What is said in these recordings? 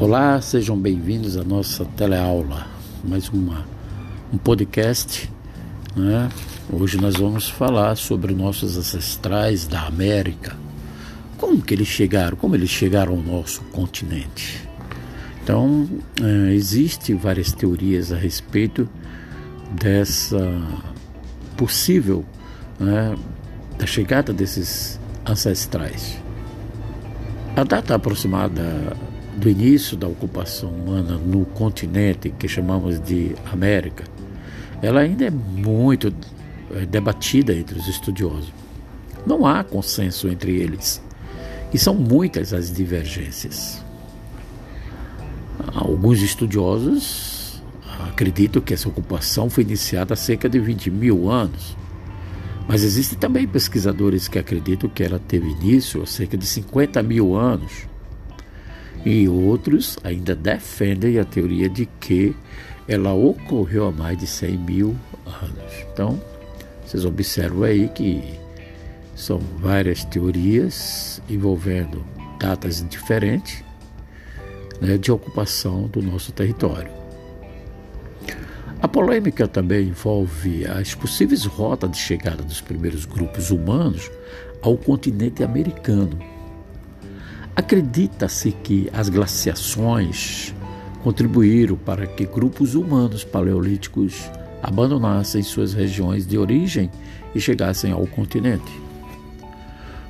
Olá, sejam bem-vindos à nossa teleaula, mais uma, um podcast. Né? Hoje nós vamos falar sobre nossos ancestrais da América. Como que eles chegaram? Como eles chegaram ao nosso continente? Então, é, existem várias teorias a respeito dessa possível né, da chegada desses ancestrais. A data aproximada do início da ocupação humana no continente que chamamos de América, ela ainda é muito é, debatida entre os estudiosos. Não há consenso entre eles e são muitas as divergências. Alguns estudiosos acreditam que essa ocupação foi iniciada há cerca de 20 mil anos, mas existem também pesquisadores que acreditam que ela teve início há cerca de 50 mil anos. E outros ainda defendem a teoria de que ela ocorreu há mais de 100 mil anos. Então, vocês observam aí que são várias teorias envolvendo datas diferentes né, de ocupação do nosso território. A polêmica também envolve as possíveis rotas de chegada dos primeiros grupos humanos ao continente americano. Acredita-se que as glaciações contribuíram para que grupos humanos paleolíticos abandonassem suas regiões de origem e chegassem ao continente.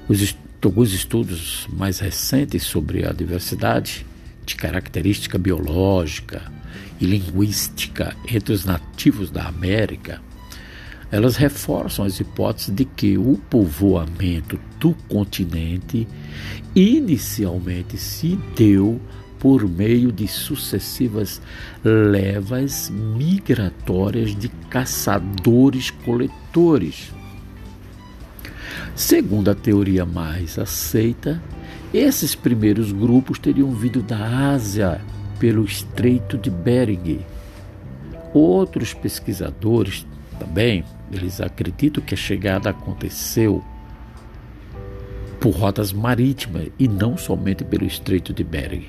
Os, alguns estudos mais recentes sobre a diversidade de característica biológica e linguística entre os nativos da América, elas reforçam as hipóteses de que o povoamento do continente inicialmente se deu por meio de sucessivas levas migratórias de caçadores-coletores. Segundo a teoria mais aceita, esses primeiros grupos teriam vindo da Ásia pelo Estreito de Bering. Outros pesquisadores também, eles acreditam que a chegada aconteceu por rotas marítimas e não somente pelo Estreito de Bering.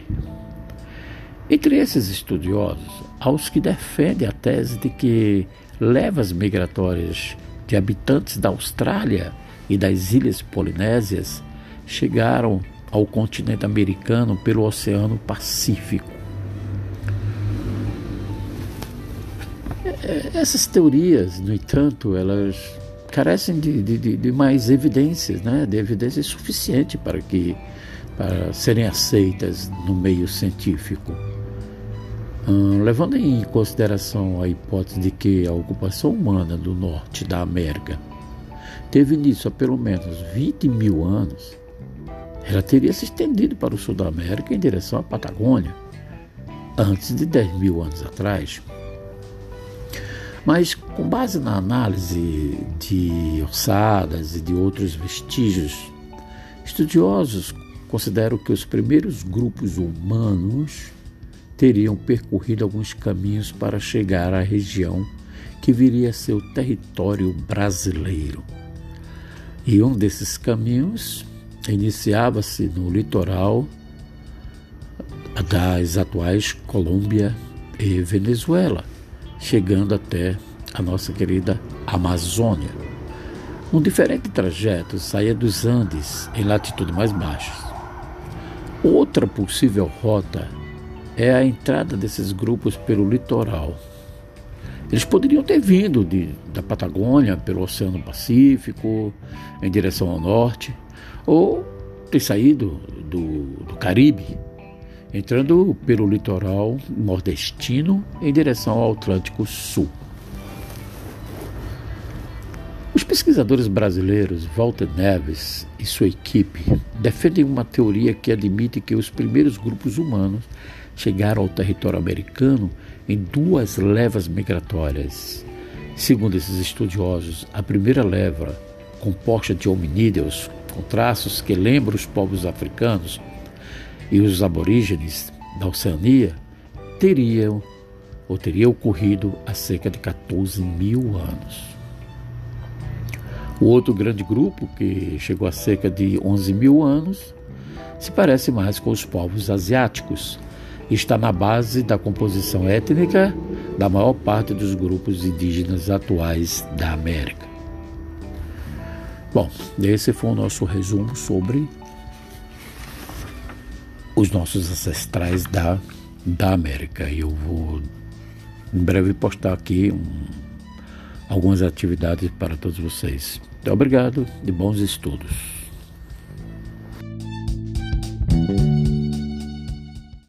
Entre esses estudiosos, há os que defendem a tese de que levas migratórias de habitantes da Austrália e das ilhas polinésias chegaram ao continente americano pelo Oceano Pacífico. Essas teorias, no entanto, elas carecem de, de, de mais evidências, né? de evidências suficientes para que para serem aceitas no meio científico. Hum, levando em consideração a hipótese de que a ocupação humana do norte da América teve início há pelo menos 20 mil anos, ela teria se estendido para o sul da América em direção à Patagônia, antes de 10 mil anos atrás. Mas, com base na análise de ossadas e de outros vestígios, estudiosos consideram que os primeiros grupos humanos teriam percorrido alguns caminhos para chegar à região que viria a ser o território brasileiro. E um desses caminhos iniciava-se no litoral das atuais Colômbia e Venezuela, chegando até a nossa querida Amazônia. Um diferente trajeto saía dos Andes, em latitude mais baixa. Outra possível rota é a entrada desses grupos pelo litoral. Eles poderiam ter vindo de, da Patagônia pelo Oceano Pacífico, em direção ao norte, ou ter saído do, do Caribe, entrando pelo litoral nordestino em direção ao Atlântico Sul. Os pesquisadores brasileiros Walter Neves e sua equipe defendem uma teoria que admite que os primeiros grupos humanos chegaram ao território americano em duas levas migratórias. Segundo esses estudiosos, a primeira leva, composta de hominídeos com traços que lembram os povos africanos e os aborígenes da Oceania, teriam ou teria ocorrido há cerca de 14 mil anos. O outro grande grupo, que chegou a cerca de 11 mil anos, se parece mais com os povos asiáticos, está na base da composição étnica da maior parte dos grupos indígenas atuais da América. Bom, esse foi o nosso resumo sobre os nossos ancestrais da, da América. Eu vou em breve postar aqui um, algumas atividades para todos vocês. Muito obrigado e bons estudos.